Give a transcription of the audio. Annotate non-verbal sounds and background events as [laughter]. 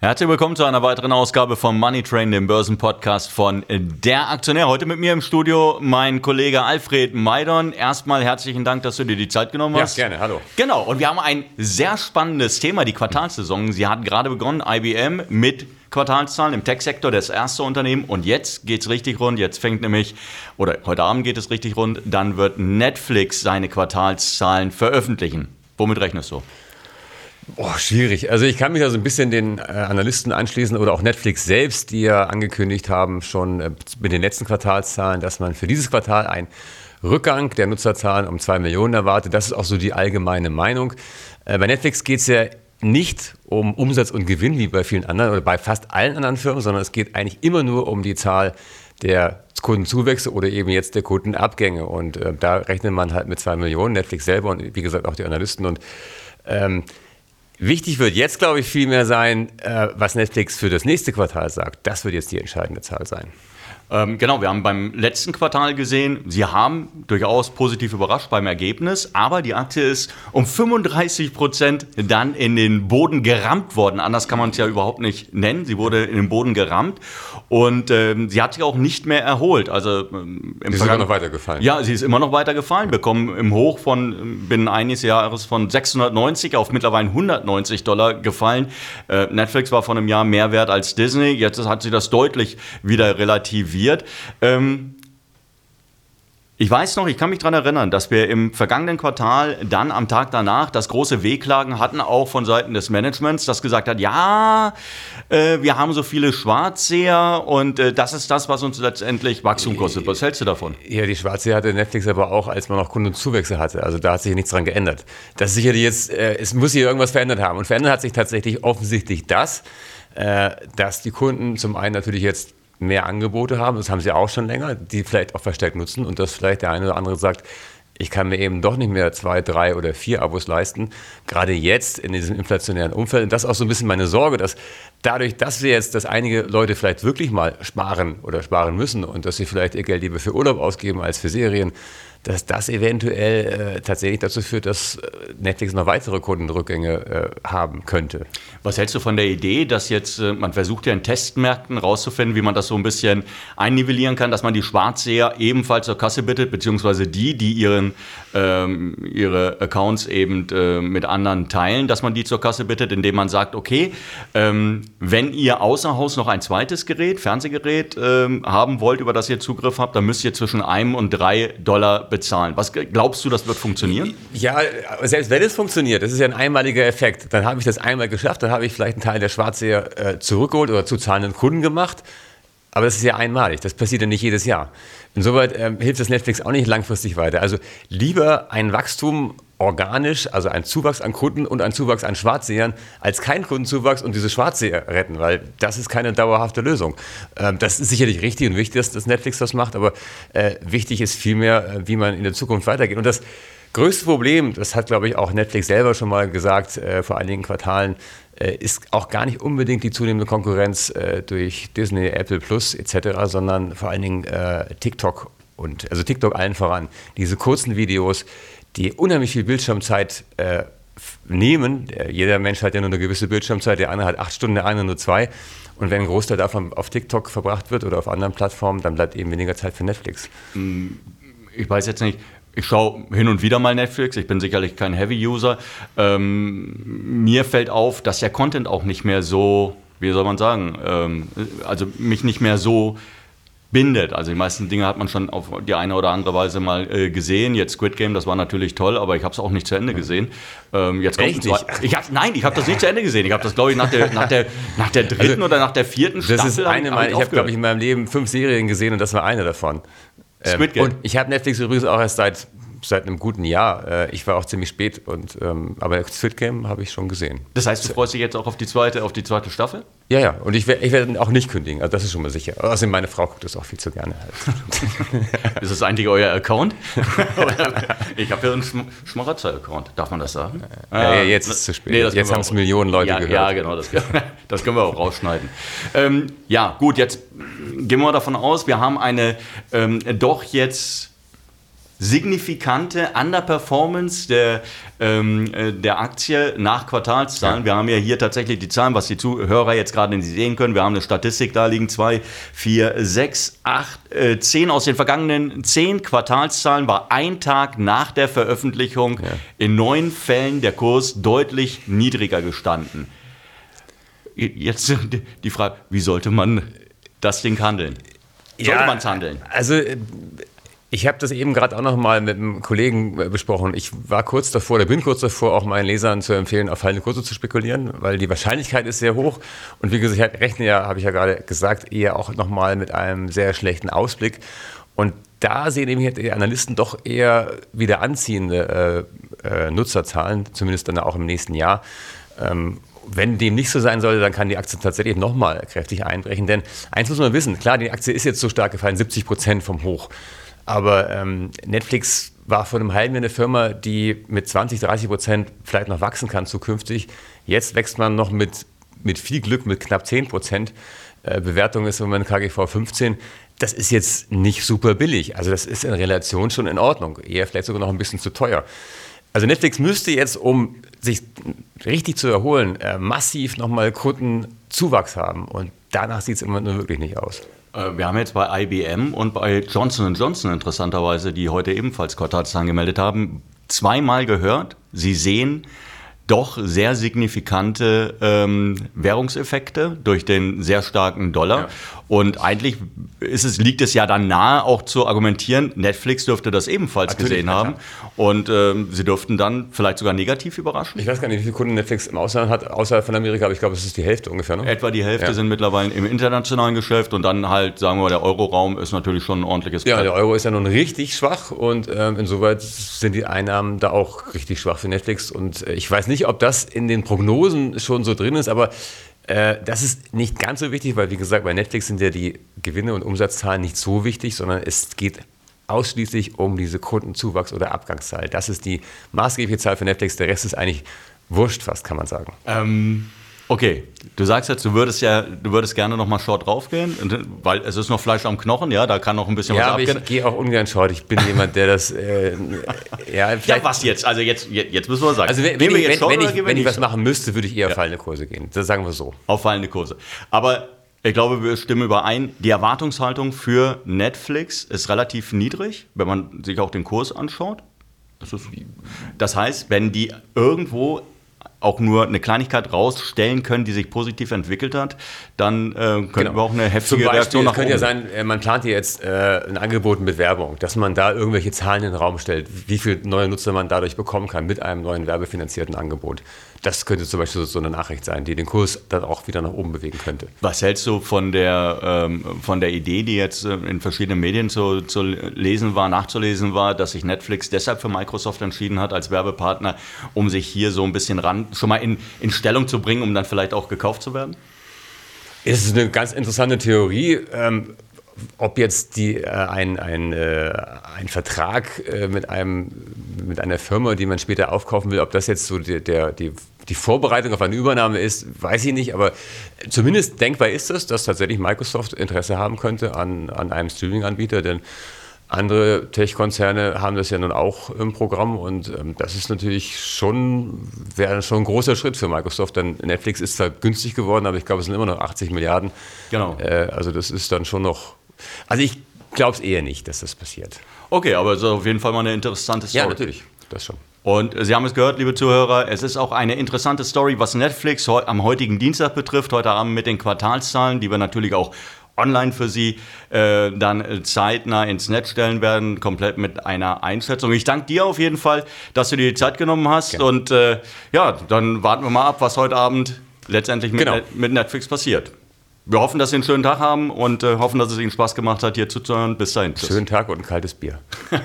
Herzlich willkommen zu einer weiteren Ausgabe vom Money Train, dem Börsenpodcast von Der Aktionär. Heute mit mir im Studio mein Kollege Alfred Maidon. Erstmal herzlichen Dank, dass du dir die Zeit genommen hast. Ja, gerne, hallo. Genau, und wir haben ein sehr spannendes Thema, die Quartalssaison. Sie hat gerade begonnen, IBM mit Quartalszahlen im Tech-Sektor, das erste Unternehmen. Und jetzt geht es richtig rund. Jetzt fängt nämlich, oder heute Abend geht es richtig rund, dann wird Netflix seine Quartalszahlen veröffentlichen. Womit rechnest du? Boah, schwierig. Also ich kann mich da so ein bisschen den äh, Analysten anschließen oder auch Netflix selbst, die ja angekündigt haben, schon äh, mit den letzten Quartalszahlen, dass man für dieses Quartal ein Rückgang der Nutzerzahlen um zwei Millionen erwartet. Das ist auch so die allgemeine Meinung. Äh, bei Netflix geht es ja nicht um Umsatz und Gewinn wie bei vielen anderen oder bei fast allen anderen Firmen, sondern es geht eigentlich immer nur um die Zahl der Kundenzuwächse oder eben jetzt der Kundenabgänge. Und äh, da rechnet man halt mit zwei Millionen, Netflix selber und wie gesagt auch die Analysten. Und ähm, wichtig wird jetzt, glaube ich, viel mehr sein, äh, was Netflix für das nächste Quartal sagt. Das wird jetzt die entscheidende Zahl sein. Ähm, genau, wir haben beim letzten Quartal gesehen, sie haben durchaus positiv überrascht beim Ergebnis, aber die Aktie ist um 35 Prozent dann in den Boden gerammt worden. Anders kann man es ja überhaupt nicht nennen. Sie wurde in den Boden gerammt und ähm, sie hat sich auch nicht mehr erholt. Also ähm, sie ist immer noch weitergefallen. Ja, sie ist immer noch weitergefallen. Wir kommen im Hoch von binnen eines Jahres von 690 auf mittlerweile 190 Dollar gefallen. Äh, Netflix war vor einem Jahr mehr wert als Disney. Jetzt hat sie das deutlich wieder relativiert wird. Ähm, ich weiß noch, ich kann mich daran erinnern, dass wir im vergangenen Quartal dann am Tag danach das große Wehklagen hatten, auch von Seiten des Managements, das gesagt hat, ja, äh, wir haben so viele Schwarzseher und äh, das ist das, was uns letztendlich Wachstum kostet. Was hältst du davon? Ja, die Schwarzseher hatte Netflix aber auch, als man noch Kundenzuwächse hatte. Also da hat sich nichts dran geändert. Das ist sicherlich jetzt, äh, es muss sich irgendwas verändert haben. Und verändert hat sich tatsächlich offensichtlich das, äh, dass die Kunden zum einen natürlich jetzt mehr Angebote haben, das haben sie auch schon länger, die vielleicht auch verstärkt nutzen und dass vielleicht der eine oder andere sagt, ich kann mir eben doch nicht mehr zwei, drei oder vier Abos leisten, gerade jetzt in diesem inflationären Umfeld. Und das ist auch so ein bisschen meine Sorge, dass dadurch, dass wir jetzt, dass einige Leute vielleicht wirklich mal sparen oder sparen müssen und dass sie vielleicht ihr Geld lieber für Urlaub ausgeben als für Serien, dass das eventuell äh, tatsächlich dazu führt, dass äh, Netflix noch weitere Kundenrückgänge äh, haben könnte. Was hältst du von der Idee, dass jetzt, äh, man versucht ja in Testmärkten rauszufinden, wie man das so ein bisschen einnivellieren kann, dass man die Schwarzseher ebenfalls zur Kasse bittet, beziehungsweise die, die ihren, ähm, ihre Accounts eben äh, mit anderen teilen, dass man die zur Kasse bittet, indem man sagt, okay, ähm, wenn ihr außer Haus noch ein zweites Gerät, Fernsehgerät ähm, haben wollt, über das ihr Zugriff habt, dann müsst ihr zwischen einem und drei Dollar bezahlen. Was glaubst du, das wird funktionieren? Ja, selbst wenn es funktioniert, das ist ja ein einmaliger Effekt. Dann habe ich das einmal geschafft, dann habe ich vielleicht einen Teil der Schwarzseher äh, zurückgeholt oder zu zahlenden Kunden gemacht. Aber das ist ja einmalig, das passiert ja nicht jedes Jahr. Insoweit äh, hilft das Netflix auch nicht langfristig weiter. Also lieber ein Wachstum organisch, also ein Zuwachs an Kunden und ein Zuwachs an Schwarzsehern, als kein Kundenzuwachs und diese Schwarzseher retten, weil das ist keine dauerhafte Lösung. Ähm, das ist sicherlich richtig und wichtig, dass das Netflix das macht, aber äh, wichtig ist vielmehr, äh, wie man in der Zukunft weitergeht. Und das größte Problem, das hat, glaube ich, auch Netflix selber schon mal gesagt, äh, vor einigen Quartalen, ist auch gar nicht unbedingt die zunehmende Konkurrenz durch Disney, Apple Plus etc., sondern vor allen Dingen TikTok und also TikTok allen voran. Diese kurzen Videos, die unheimlich viel Bildschirmzeit äh, nehmen. Jeder Mensch hat ja nur eine gewisse Bildschirmzeit, der eine hat acht Stunden, der andere nur zwei. Und wenn ein Großteil davon auf TikTok verbracht wird oder auf anderen Plattformen, dann bleibt eben weniger Zeit für Netflix. Ich weiß jetzt nicht, ich schaue hin und wieder mal Netflix, ich bin sicherlich kein Heavy-User. Ähm, mir fällt auf, dass der Content auch nicht mehr so, wie soll man sagen, ähm, also mich nicht mehr so bindet. Also die meisten Dinge hat man schon auf die eine oder andere Weise mal äh, gesehen. Jetzt Squid Game, das war natürlich toll, aber ich habe es auch nicht zu Ende gesehen. Ähm, jetzt kommt nicht? Ich hab, nein, ich habe das nicht zu Ende gesehen. Ich habe das, glaube ich, nach der, nach, der, nach der dritten also, oder nach der vierten Staffel. Das ist eine meiner, ich habe, glaube ich, in meinem Leben fünf Serien gesehen und das war eine davon. Ähm, Squid Game. Und ich habe Netflix übrigens auch erst seit seit einem guten Jahr. Äh, ich war auch ziemlich spät, und, ähm, aber das Fit Game habe ich schon gesehen. Das heißt, du freust dich jetzt auch auf die zweite, auf die zweite Staffel? Ja, ja, und ich werde ich werd auch nicht kündigen, also das ist schon mal sicher. Außerdem, meine Frau guckt das auch viel zu gerne. Halt. [laughs] ist das eigentlich euer Account? [laughs] ich habe ja einen Schm Schmarotzer-Account, darf man das sagen? Ja, ja, jetzt ist es zu spät. Nee, jetzt haben es Millionen Leute ja, gehört. Ja, genau, das, [laughs] das können wir auch rausschneiden. Ähm, ja, gut, jetzt gehen wir davon aus, wir haben eine ähm, doch jetzt signifikante Underperformance der, ähm, äh, der Aktie nach Quartalszahlen. Ja. Wir haben ja hier tatsächlich die Zahlen, was die Zuhörer jetzt gerade nicht sehen können. Wir haben eine Statistik, da liegen zwei, vier, sechs, acht, äh, zehn aus den vergangenen zehn Quartalszahlen war ein Tag nach der Veröffentlichung ja. in neun Fällen der Kurs deutlich niedriger gestanden. Jetzt die Frage, wie sollte man das Ding handeln? Sollte ja, man es handeln? Also äh, ich habe das eben gerade auch noch mal mit einem Kollegen äh, besprochen. Ich war kurz davor, oder bin kurz davor, auch meinen Lesern zu empfehlen, auf fallende Kurse zu spekulieren, weil die Wahrscheinlichkeit ist sehr hoch. Und wie gesagt, ich rechne ja, habe ich ja gerade gesagt, eher auch noch mal mit einem sehr schlechten Ausblick. Und da sehen eben die Analysten doch eher wieder anziehende äh, äh, Nutzerzahlen, zumindest dann auch im nächsten Jahr. Ähm, wenn dem nicht so sein sollte, dann kann die Aktie tatsächlich nochmal kräftig einbrechen. Denn eins muss man wissen, klar, die Aktie ist jetzt so stark gefallen, 70 Prozent vom Hoch. Aber ähm, Netflix war vor einem halben Jahr eine Firma, die mit 20, 30 Prozent vielleicht noch wachsen kann zukünftig. Jetzt wächst man noch mit, mit viel Glück mit knapp 10 Prozent. Äh, Bewertung ist im Moment KGV 15. Das ist jetzt nicht super billig. Also das ist in Relation schon in Ordnung. Eher vielleicht sogar noch ein bisschen zu teuer. Also Netflix müsste jetzt, um sich richtig zu erholen, äh, massiv nochmal Kundenzuwachs haben. Und danach sieht es immer nur wirklich nicht aus. Äh, wir haben jetzt bei IBM und bei Johnson Johnson interessanterweise, die heute ebenfalls Quartalszahlen gemeldet haben, zweimal gehört, sie sehen doch sehr signifikante ähm, Währungseffekte durch den sehr starken Dollar. Ja. Und eigentlich ist es, liegt es ja dann nahe, auch zu argumentieren, Netflix dürfte das ebenfalls Natürlich, gesehen haben. Und ähm, sie dürften dann vielleicht sogar negativ überraschen. Ich weiß gar nicht, wie viele Kunden Netflix im Ausland hat, außerhalb von Amerika, aber ich glaube, es ist die Hälfte ungefähr. Ne? Etwa die Hälfte ja. sind mittlerweile im internationalen Geschäft und dann halt, sagen wir mal, der Euroraum ist natürlich schon ein ordentliches Ja, Brett. der Euro ist ja nun richtig schwach und ähm, insoweit sind die Einnahmen da auch richtig schwach für Netflix. Und äh, ich weiß nicht, ob das in den Prognosen schon so drin ist, aber äh, das ist nicht ganz so wichtig, weil wie gesagt, bei Netflix sind ja die Gewinne und Umsatzzahlen nicht so wichtig, sondern es geht ausschließlich um diese Kundenzuwachs- oder Abgangszahl. Das ist die maßgebliche Zahl für Netflix. Der Rest ist eigentlich wurscht fast, kann man sagen. Ähm, Okay, du sagst jetzt, du würdest ja, du würdest gerne noch mal short draufgehen, weil es ist noch Fleisch am Knochen, ja, da kann noch ein bisschen ja, was abgehen. Ja, ich gehe auch ungern short. Ich bin jemand, der das, äh, [laughs] ja, ja, was jetzt? Also jetzt, jetzt müssen wir sagen. Also wenn, wenn, ich, wenn, wenn, ich, wenn ich, was machen müsste, würde ich eher ja. fallende Kurse gehen. Das sagen wir so. Auf fallende Kurse. Aber ich glaube, wir stimmen überein. Die Erwartungshaltung für Netflix ist relativ niedrig, wenn man sich auch den Kurs anschaut. Das, das heißt, wenn die irgendwo auch nur eine Kleinigkeit rausstellen können, die sich positiv entwickelt hat, dann äh, könnten genau. wir auch eine heftige Beispiel, Reaktion nach könnte oben. ja sein, äh, man plant hier jetzt äh, ein Angebot mit Werbung, dass man da irgendwelche Zahlen in den Raum stellt, wie viele neue Nutzer man dadurch bekommen kann mit einem neuen werbefinanzierten Angebot. Das könnte zum Beispiel so eine Nachricht sein, die den Kurs dann auch wieder nach oben bewegen könnte. Was hältst du von der, ähm, von der Idee, die jetzt äh, in verschiedenen Medien zu, zu lesen war, nachzulesen war, dass sich Netflix deshalb für Microsoft entschieden hat als Werbepartner, um sich hier so ein bisschen ran, schon mal in, in Stellung zu bringen, um dann vielleicht auch gekauft zu werden? Es ist eine ganz interessante Theorie. Ähm, ob jetzt die, äh, ein, ein, äh, ein Vertrag äh, mit, einem, mit einer Firma, die man später aufkaufen will, ob das jetzt so die, der, die, die Vorbereitung auf eine Übernahme ist, weiß ich nicht, aber zumindest denkbar ist es, dass tatsächlich Microsoft Interesse haben könnte an, an einem Streaming-Anbieter, denn andere Tech-Konzerne haben das ja nun auch im Programm und ähm, das ist natürlich schon, wäre schon ein großer Schritt für Microsoft, denn Netflix ist zwar günstig geworden, aber ich glaube, es sind immer noch 80 Milliarden. Genau. Äh, also das ist dann schon noch also ich glaube es eher nicht, dass das passiert. Okay, aber es ist auf jeden Fall mal eine interessante Story. Ja, natürlich, das schon. Und Sie haben es gehört, liebe Zuhörer, es ist auch eine interessante Story, was Netflix am heutigen Dienstag betrifft, heute Abend mit den Quartalszahlen, die wir natürlich auch online für Sie äh, dann zeitnah ins Netz stellen werden, komplett mit einer Einschätzung. Ich danke dir auf jeden Fall, dass du dir die Zeit genommen hast. Genau. Und äh, ja, dann warten wir mal ab, was heute Abend letztendlich mit, genau. mit Netflix passiert wir hoffen, dass Sie einen schönen Tag haben und äh, hoffen, dass es Ihnen Spaß gemacht hat, hier zuzuhören. Bis dahin. Tschüss. Schönen Tag und ein kaltes Bier. [laughs]